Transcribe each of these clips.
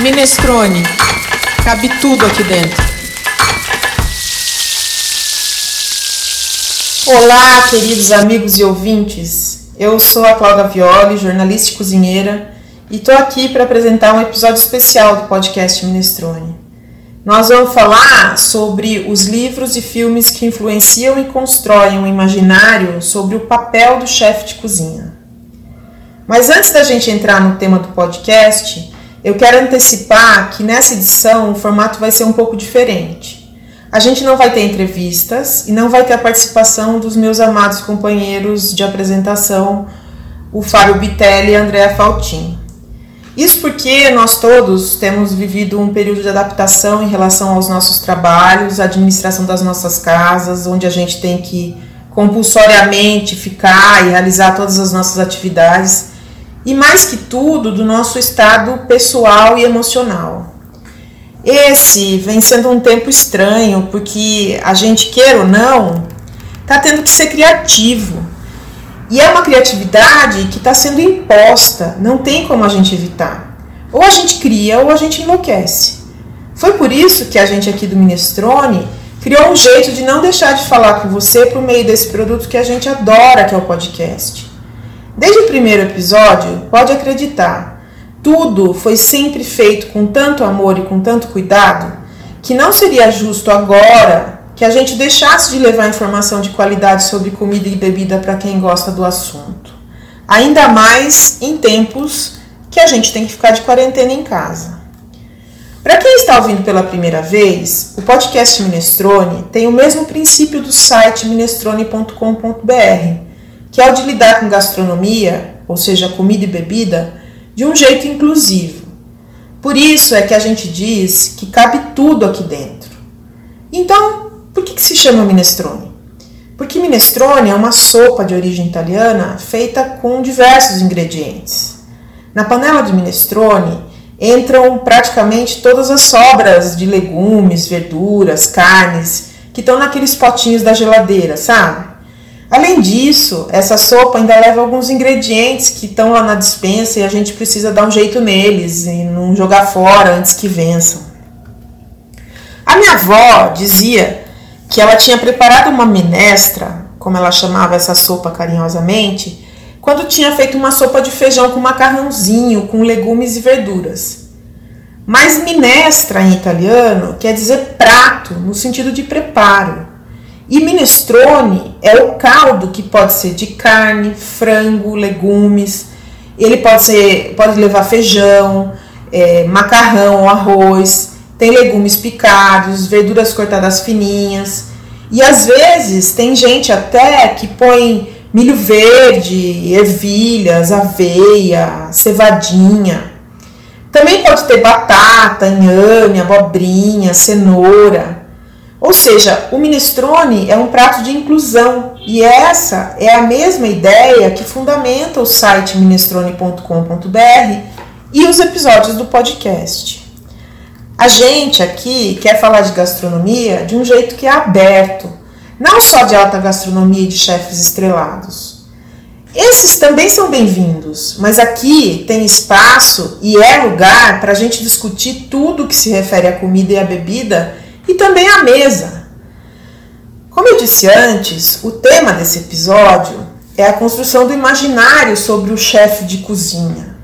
Minestrone. Cabe tudo aqui dentro. Olá, queridos amigos e ouvintes. Eu sou a Cláudia Violi, jornalista e cozinheira, e estou aqui para apresentar um episódio especial do podcast Minestrone. Nós vamos falar sobre os livros e filmes que influenciam e constroem um imaginário sobre o papel do chefe de cozinha. Mas antes da gente entrar no tema do podcast, eu quero antecipar que nessa edição o formato vai ser um pouco diferente. A gente não vai ter entrevistas e não vai ter a participação dos meus amados companheiros de apresentação, o Fábio Bitelli e a Andrea Faltin. Isso porque nós todos temos vivido um período de adaptação em relação aos nossos trabalhos, à administração das nossas casas, onde a gente tem que compulsoriamente ficar e realizar todas as nossas atividades e mais que tudo do nosso estado pessoal e emocional. Esse vem sendo um tempo estranho, porque a gente, queira ou não, está tendo que ser criativo. E é uma criatividade que está sendo imposta, não tem como a gente evitar. Ou a gente cria ou a gente enlouquece. Foi por isso que a gente aqui do Minestrone criou um jeito de não deixar de falar com você por meio desse produto que a gente adora, que é o podcast. Desde o primeiro episódio, pode acreditar, tudo foi sempre feito com tanto amor e com tanto cuidado que não seria justo agora que a gente deixasse de levar informação de qualidade sobre comida e bebida para quem gosta do assunto. Ainda mais em tempos que a gente tem que ficar de quarentena em casa. Para quem está ouvindo pela primeira vez, o podcast Minestrone tem o mesmo princípio do site minestrone.com.br que é o de lidar com gastronomia, ou seja, comida e bebida, de um jeito inclusivo. Por isso é que a gente diz que cabe tudo aqui dentro. Então, por que, que se chama minestrone? Porque minestrone é uma sopa de origem italiana feita com diversos ingredientes. Na panela de minestrone entram praticamente todas as sobras de legumes, verduras, carnes que estão naqueles potinhos da geladeira, sabe? Além disso, essa sopa ainda leva alguns ingredientes que estão lá na dispensa e a gente precisa dar um jeito neles e não jogar fora antes que vençam. A minha avó dizia que ela tinha preparado uma minestra, como ela chamava essa sopa carinhosamente, quando tinha feito uma sopa de feijão com macarrãozinho, com legumes e verduras. Mas minestra em italiano quer dizer prato, no sentido de preparo. E minestrone é o caldo que pode ser de carne, frango, legumes. Ele pode ser, pode levar feijão, é, macarrão, arroz. Tem legumes picados, verduras cortadas fininhas. E às vezes tem gente até que põe milho verde, ervilhas, aveia, cevadinha. Também pode ter batata, inhame, abobrinha, cenoura. Ou seja, o minestrone é um prato de inclusão e essa é a mesma ideia que fundamenta o site minestrone.com.br e os episódios do podcast. A gente aqui quer falar de gastronomia de um jeito que é aberto, não só de alta gastronomia e de chefes estrelados. Esses também são bem-vindos, mas aqui tem espaço e é lugar para a gente discutir tudo que se refere à comida e à bebida e também a mesa. Como eu disse antes, o tema desse episódio é a construção do imaginário sobre o chefe de cozinha.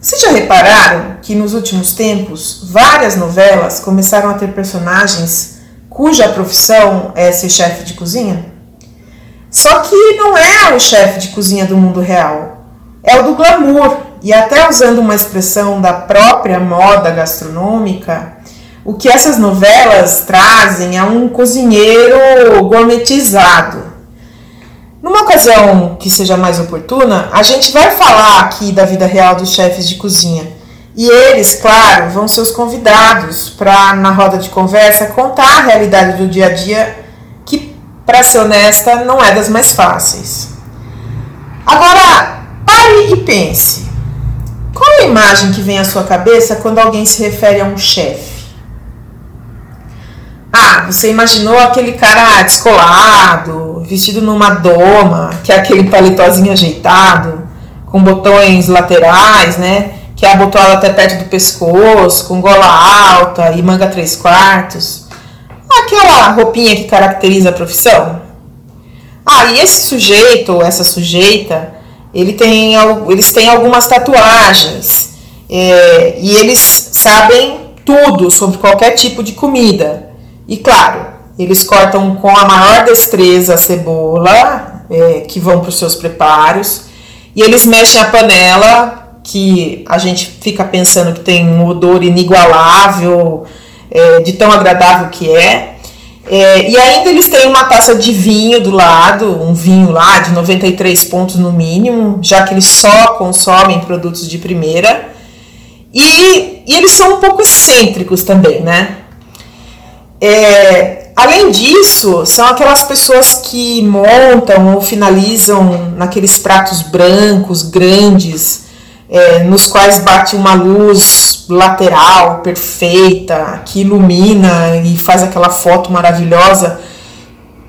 Vocês já repararam que nos últimos tempos várias novelas começaram a ter personagens cuja profissão é ser chefe de cozinha? Só que não é o chefe de cozinha do mundo real, é o do glamour. E até usando uma expressão da própria moda gastronômica, o que essas novelas trazem é um cozinheiro gourmetizado. Numa ocasião que seja mais oportuna, a gente vai falar aqui da vida real dos chefes de cozinha. E eles, claro, vão ser os convidados para, na roda de conversa, contar a realidade do dia a dia, que, para ser honesta, não é das mais fáceis. Agora, pare e pense. Qual é a imagem que vem à sua cabeça quando alguém se refere a um chefe? Ah, você imaginou aquele cara descolado, vestido numa doma, que é aquele paletózinho ajeitado, com botões laterais, né? que é abotoada até perto do pescoço, com gola alta e manga 3 quartos. Aquela roupinha que caracteriza a profissão. Ah, e esse sujeito ou essa sujeita, ele tem, eles têm algumas tatuagens é, e eles sabem tudo sobre qualquer tipo de comida. E claro, eles cortam com a maior destreza a cebola, é, que vão para os seus preparos, e eles mexem a panela que a gente fica pensando que tem um odor inigualável, é, de tão agradável que é. é. E ainda eles têm uma taça de vinho do lado, um vinho lá de 93 pontos no mínimo, já que eles só consomem produtos de primeira. E, e eles são um pouco excêntricos também, né? É, além disso, são aquelas pessoas que montam ou finalizam naqueles pratos brancos, grandes, é, nos quais bate uma luz lateral perfeita, que ilumina e faz aquela foto maravilhosa,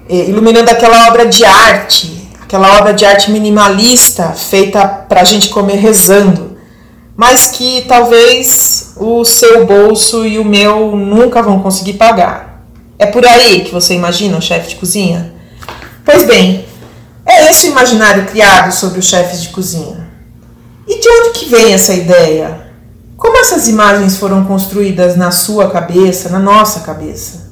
é, iluminando aquela obra de arte, aquela obra de arte minimalista feita para a gente comer rezando, mas que talvez o seu bolso e o meu nunca vão conseguir pagar. É por aí que você imagina o chefe de cozinha? Pois bem, é esse o imaginário criado sobre os chefes de cozinha. E de onde que vem essa ideia? Como essas imagens foram construídas na sua cabeça, na nossa cabeça?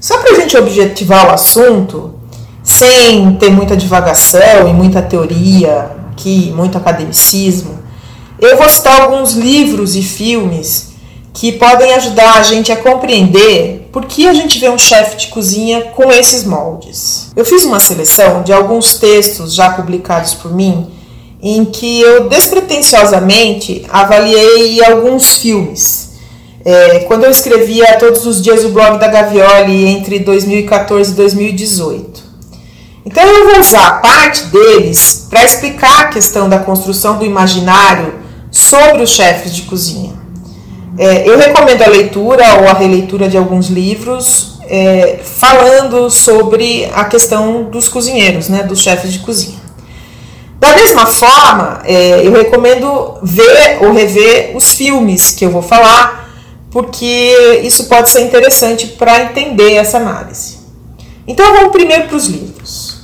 Só para a gente objetivar o assunto, sem ter muita divagação e muita teoria aqui, muito academicismo, eu vou citar alguns livros e filmes que podem ajudar a gente a compreender por que a gente vê um chefe de cozinha com esses moldes. Eu fiz uma seleção de alguns textos já publicados por mim em que eu despretensiosamente avaliei alguns filmes. É, quando eu escrevia todos os dias o blog da Gavioli entre 2014 e 2018. Então eu vou usar parte deles para explicar a questão da construção do imaginário sobre os chefes de cozinha. É, eu recomendo a leitura ou a releitura de alguns livros é, falando sobre a questão dos cozinheiros, né, dos chefes de cozinha. Da mesma forma, é, eu recomendo ver ou rever os filmes que eu vou falar, porque isso pode ser interessante para entender essa análise. Então vamos primeiro para os livros.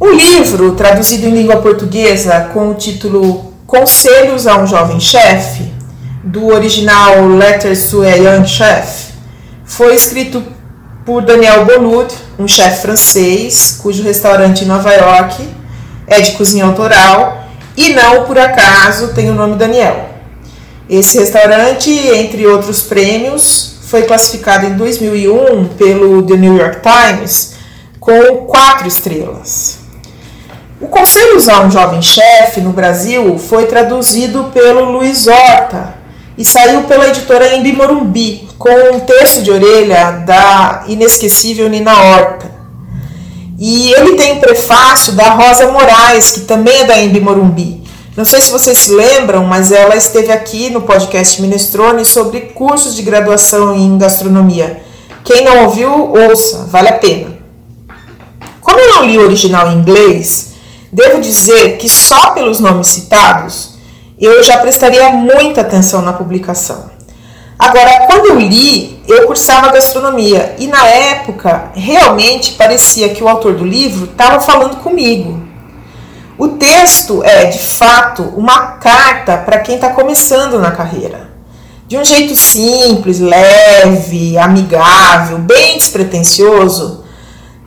Um livro traduzido em língua portuguesa com o título Conselhos a um Jovem Chefe, do original Letters to a Young Chef, foi escrito por Daniel Bonud, um chefe francês, cujo restaurante em Nova York é de cozinha autoral e não por acaso tem o nome Daniel. Esse restaurante, entre outros prêmios, foi classificado em 2001 pelo The New York Times com quatro estrelas. O Conselho Usar um Jovem Chefe no Brasil foi traduzido pelo Luiz Horta e saiu pela editora Embi Morumbi com um texto de orelha da inesquecível Nina Horta. E ele tem um prefácio da Rosa Moraes, que também é da Embi Morumbi. Não sei se vocês se lembram, mas ela esteve aqui no podcast Minestrone sobre cursos de graduação em gastronomia. Quem não ouviu, ouça, vale a pena. Como eu não li o original em inglês, devo dizer que só pelos nomes citados eu já prestaria muita atenção na publicação. Agora, quando eu li, eu cursava gastronomia e na época realmente parecia que o autor do livro estava falando comigo. O texto é, de fato, uma carta para quem está começando na carreira. De um jeito simples, leve, amigável, bem despretensioso,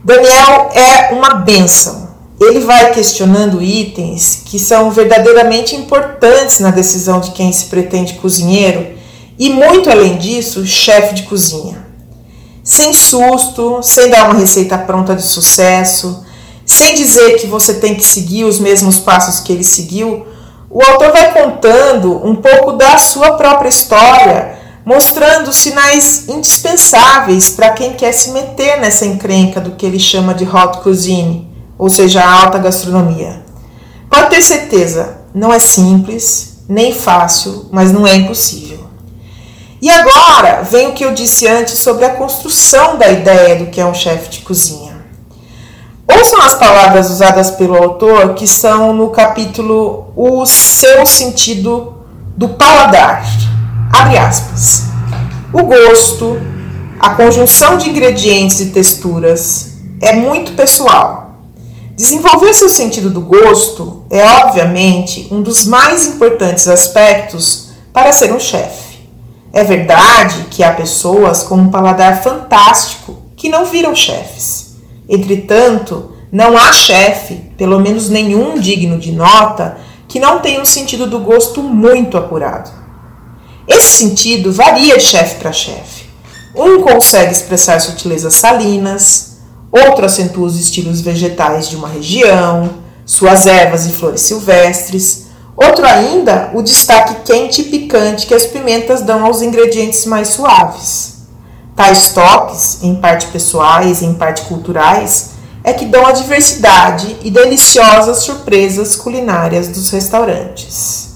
Daniel é uma bênção. Ele vai questionando itens que são verdadeiramente importantes na decisão de quem se pretende cozinheiro e muito além disso, chefe de cozinha. Sem susto, sem dar uma receita pronta de sucesso, sem dizer que você tem que seguir os mesmos passos que ele seguiu, o autor vai contando um pouco da sua própria história, mostrando sinais indispensáveis para quem quer se meter nessa encrenca do que ele chama de hot cuisine, ou seja, a alta gastronomia. Pode ter certeza, não é simples, nem fácil, mas não é impossível. E agora vem o que eu disse antes sobre a construção da ideia do que é um chefe de cozinha. Ouçam as palavras usadas pelo autor que são no capítulo O seu sentido do paladar. Abre aspas. O gosto, a conjunção de ingredientes e texturas é muito pessoal. Desenvolver seu sentido do gosto é, obviamente, um dos mais importantes aspectos para ser um chefe. É verdade que há pessoas com um paladar fantástico que não viram chefes. Entretanto, não há chefe, pelo menos nenhum digno de nota, que não tenha um sentido do gosto muito apurado. Esse sentido varia de chefe para chefe. Um consegue expressar sutilezas salinas, outro acentua os estilos vegetais de uma região, suas ervas e flores silvestres, outro ainda o destaque quente e picante que as pimentas dão aos ingredientes mais suaves. Tais toques, em parte pessoais e em parte culturais, é que dão a diversidade e deliciosas surpresas culinárias dos restaurantes.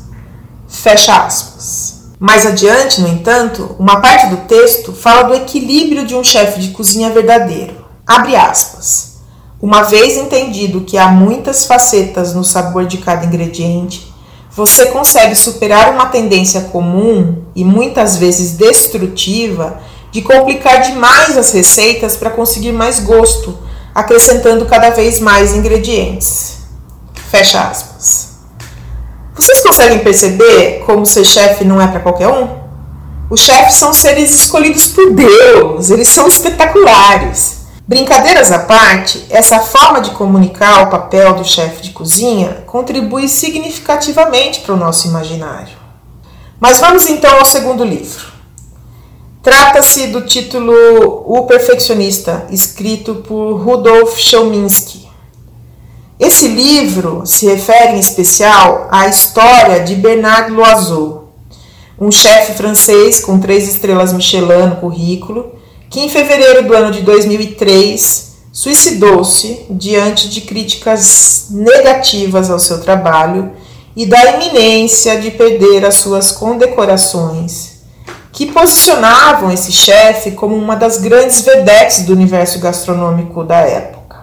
Fecha aspas. Mais adiante, no entanto, uma parte do texto fala do equilíbrio de um chefe de cozinha verdadeiro. Abre aspas. Uma vez entendido que há muitas facetas no sabor de cada ingrediente, você consegue superar uma tendência comum e muitas vezes destrutiva de complicar demais as receitas para conseguir mais gosto acrescentando cada vez mais ingredientes. Fecha aspas. Vocês conseguem perceber como ser chefe não é para qualquer um? Os chefes são seres escolhidos por Deus, eles são espetaculares. Brincadeiras à parte, essa forma de comunicar o papel do chefe de cozinha contribui significativamente para o nosso imaginário. Mas vamos então ao segundo livro. Trata-se do título O Perfeccionista, escrito por Rudolf Chomsky. Esse livro se refere em especial à história de Bernard Loiseau, um chefe francês com três estrelas Michelin no currículo, que em fevereiro do ano de 2003 suicidou-se diante de críticas negativas ao seu trabalho e da iminência de perder as suas condecorações que posicionavam esse chefe como uma das grandes vedetes do universo gastronômico da época.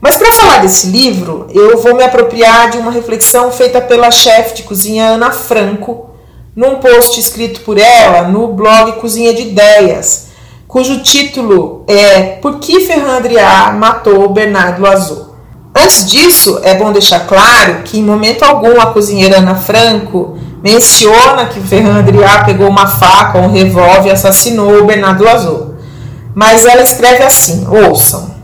Mas para falar desse livro, eu vou me apropriar de uma reflexão feita pela chefe de cozinha Ana Franco, num post escrito por ela no blog Cozinha de Ideias, cujo título é Por que Ferran Adrià matou Bernardo Loiseau. Antes disso, é bom deixar claro que em momento algum a cozinheira Ana Franco menciona que Ferran Adrià pegou uma faca ou um revólver e assassinou o Bernardo Azul. Mas ela escreve assim, ouçam,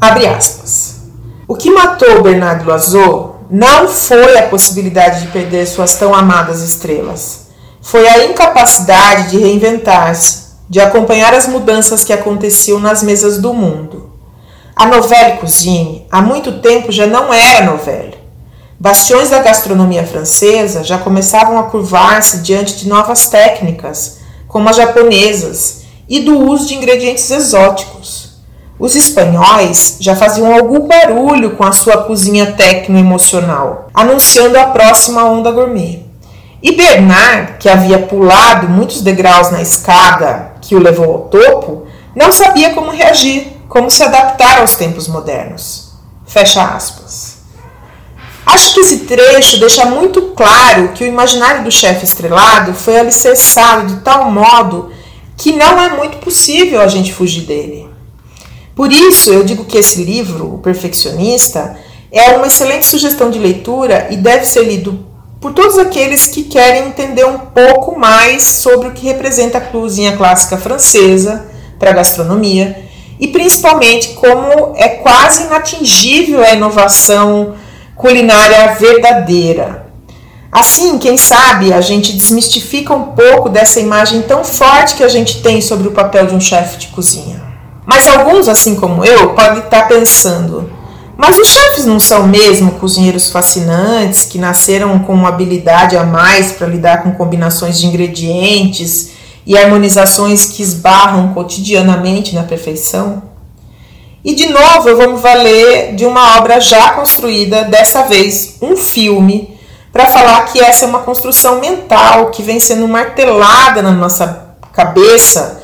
abre aspas. O que matou Bernardo Azul não foi a possibilidade de perder suas tão amadas estrelas. Foi a incapacidade de reinventar-se, de acompanhar as mudanças que aconteciam nas mesas do mundo. A novela Cozinhe, há muito tempo já não era novela Bastiões da gastronomia francesa já começavam a curvar-se diante de novas técnicas, como as japonesas, e do uso de ingredientes exóticos. Os espanhóis já faziam algum barulho com a sua cozinha tecno-emocional, anunciando a próxima onda gourmet. E Bernard, que havia pulado muitos degraus na escada que o levou ao topo, não sabia como reagir, como se adaptar aos tempos modernos. Fecha aspas. Acho que esse trecho deixa muito claro que o imaginário do chefe estrelado foi alicerçado de tal modo que não é muito possível a gente fugir dele. Por isso, eu digo que esse livro, O Perfeccionista, é uma excelente sugestão de leitura e deve ser lido por todos aqueles que querem entender um pouco mais sobre o que representa a cozinha clássica francesa para a gastronomia e principalmente como é quase inatingível a inovação culinária verdadeira. Assim, quem sabe a gente desmistifica um pouco dessa imagem tão forte que a gente tem sobre o papel de um chefe de cozinha. Mas alguns, assim como eu, podem estar pensando: mas os chefes não são mesmo cozinheiros fascinantes que nasceram com uma habilidade a mais para lidar com combinações de ingredientes e harmonizações que esbarram cotidianamente na perfeição? E de novo me valer de uma obra já construída, dessa vez um filme, para falar que essa é uma construção mental que vem sendo martelada na nossa cabeça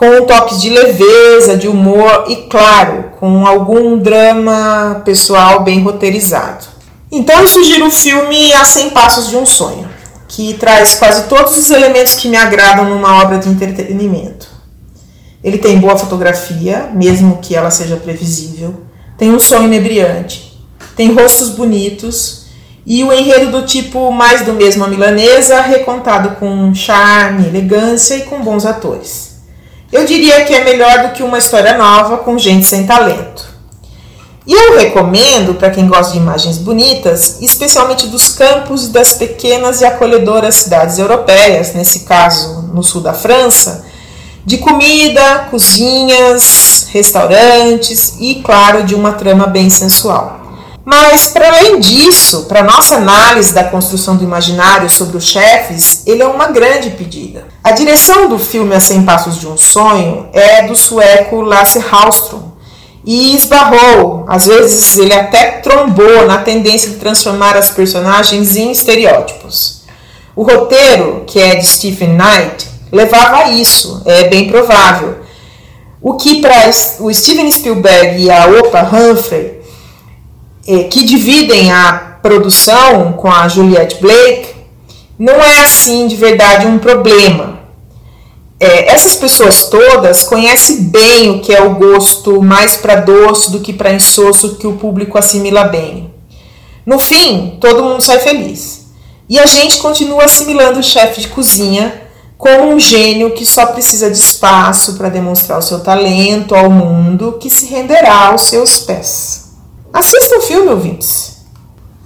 com toques de leveza, de humor e, claro, com algum drama pessoal bem roteirizado. Então eu sugiro o filme A 100 Passos de um Sonho, que traz quase todos os elementos que me agradam numa obra de entretenimento. Ele tem boa fotografia, mesmo que ela seja previsível, tem um som inebriante, tem rostos bonitos e o enredo do tipo mais do mesmo a milanesa, recontado com charme, elegância e com bons atores. Eu diria que é melhor do que uma história nova com gente sem talento. E eu recomendo para quem gosta de imagens bonitas, especialmente dos campos das pequenas e acolhedoras cidades europeias, nesse caso no sul da França, de comida, cozinhas, restaurantes e, claro, de uma trama bem sensual. Mas, para além disso, para nossa análise da construção do imaginário sobre os chefes, ele é uma grande pedida. A direção do filme A 100 Passos de um Sonho é do sueco Lasse Hallström e esbarrou, às vezes ele até trombou na tendência de transformar as personagens em estereótipos. O roteiro, que é de Stephen Knight, levava a isso, é bem provável. O que para o Steven Spielberg e a Oprah Humphrey é, que dividem a produção com a Juliette Blake, não é assim de verdade um problema. É, essas pessoas todas conhecem bem o que é o gosto mais para doce do que para insosso que o público assimila bem. No fim, todo mundo sai feliz. E a gente continua assimilando o chefe de cozinha como um gênio que só precisa de espaço para demonstrar o seu talento ao mundo que se renderá aos seus pés. Assista o filme, ouvintes.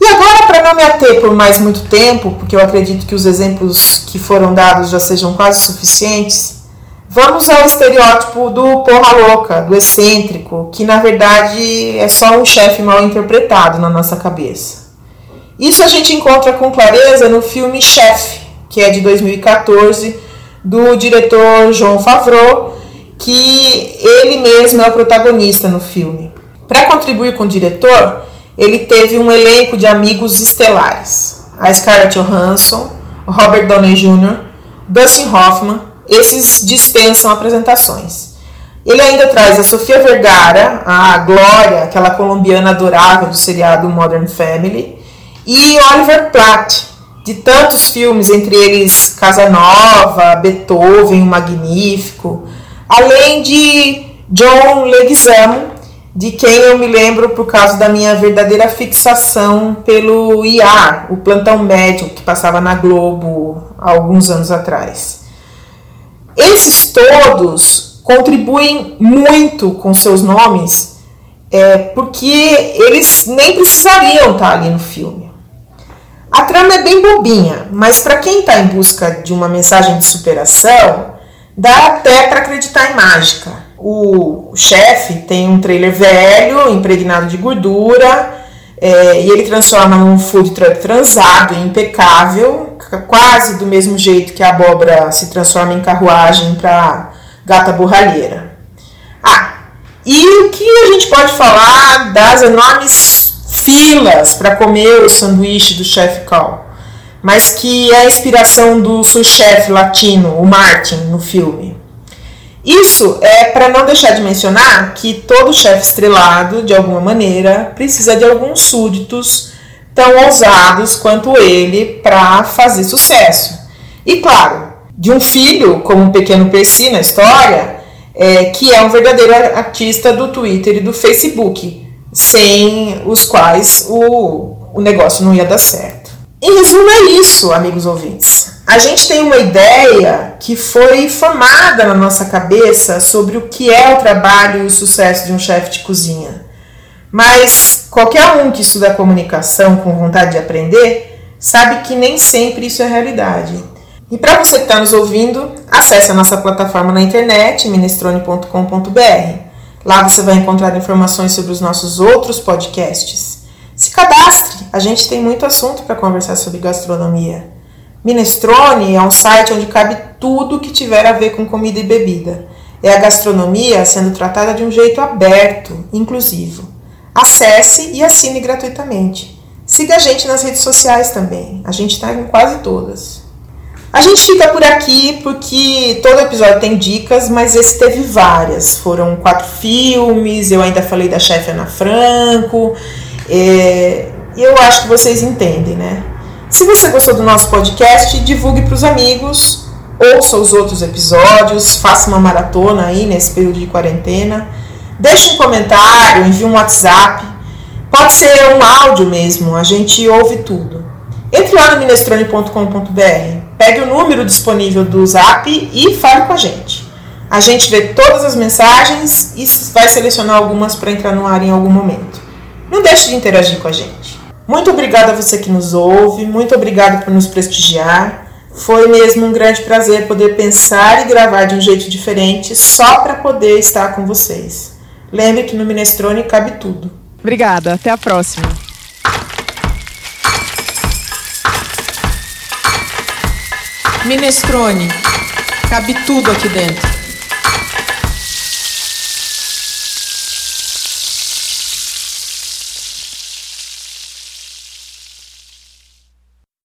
E agora, para não me ater por mais muito tempo, porque eu acredito que os exemplos que foram dados já sejam quase suficientes, vamos ao estereótipo do porra louca, do excêntrico, que na verdade é só um chefe mal interpretado na nossa cabeça. Isso a gente encontra com clareza no filme Chefe, que é de 2014, do diretor João Favreau, que ele mesmo é o protagonista no filme. Para contribuir com o diretor, ele teve um elenco de amigos estelares: a Scarlett Johansson, Robert Downey Jr., Dustin Hoffman. Esses dispensam apresentações. Ele ainda traz a Sofia Vergara, a Glória, aquela colombiana adorável do seriado Modern Family, e Oliver Platt, de tantos filmes, entre eles Casa Nova, Beethoven, o Magnífico, além de John Leguizamo, de quem eu me lembro por causa da minha verdadeira fixação pelo IAR, o plantão médico que passava na Globo há alguns anos atrás. Esses todos contribuem muito com seus nomes, é, porque eles nem precisariam estar ali no filme. A trama é bem bobinha, mas para quem está em busca de uma mensagem de superação, dá até para acreditar em mágica. O chefe tem um trailer velho, impregnado de gordura, é, e ele transforma num food truck transado impecável, quase do mesmo jeito que a abóbora se transforma em carruagem para gata borralheira. Ah, e o que a gente pode falar das enormes filas para comer o sanduíche do chefe Cal, mas que é a inspiração do sous chefe latino, o Martin, no filme. Isso é para não deixar de mencionar que todo chefe estrelado, de alguma maneira, precisa de alguns súditos tão ousados quanto ele para fazer sucesso. E claro, de um filho, como o pequeno Percy na história, é, que é um verdadeiro artista do Twitter e do Facebook, sem os quais o, o negócio não ia dar certo. Em resumo, é isso, amigos ouvintes. A gente tem uma ideia que foi formada na nossa cabeça sobre o que é o trabalho e o sucesso de um chefe de cozinha. Mas qualquer um que estuda comunicação com vontade de aprender sabe que nem sempre isso é realidade. E para você que está nos ouvindo, acesse a nossa plataforma na internet, minestrone.com.br. Lá você vai encontrar informações sobre os nossos outros podcasts. Se cadastre, a gente tem muito assunto para conversar sobre gastronomia. Minestrone é um site onde cabe tudo que tiver a ver com comida e bebida. É a gastronomia sendo tratada de um jeito aberto, inclusivo. Acesse e assine gratuitamente. Siga a gente nas redes sociais também. A gente está em quase todas. A gente fica por aqui porque todo episódio tem dicas, mas esse teve várias. Foram quatro filmes, eu ainda falei da chefe Ana Franco. É, e eu acho que vocês entendem, né? Se você gostou do nosso podcast, divulgue para os amigos, ouça os outros episódios, faça uma maratona aí nesse período de quarentena. Deixe um comentário, envie um WhatsApp. Pode ser um áudio mesmo, a gente ouve tudo. Entre lá no minestrone.com.br, pegue o número disponível do Zap e fale com a gente. A gente vê todas as mensagens e vai selecionar algumas para entrar no ar em algum momento. Não deixe de interagir com a gente. Muito obrigada a você que nos ouve, muito obrigado por nos prestigiar. Foi mesmo um grande prazer poder pensar e gravar de um jeito diferente só para poder estar com vocês. Lembre que no Minestrone cabe tudo. Obrigada, até a próxima. Minestrone, cabe tudo aqui dentro.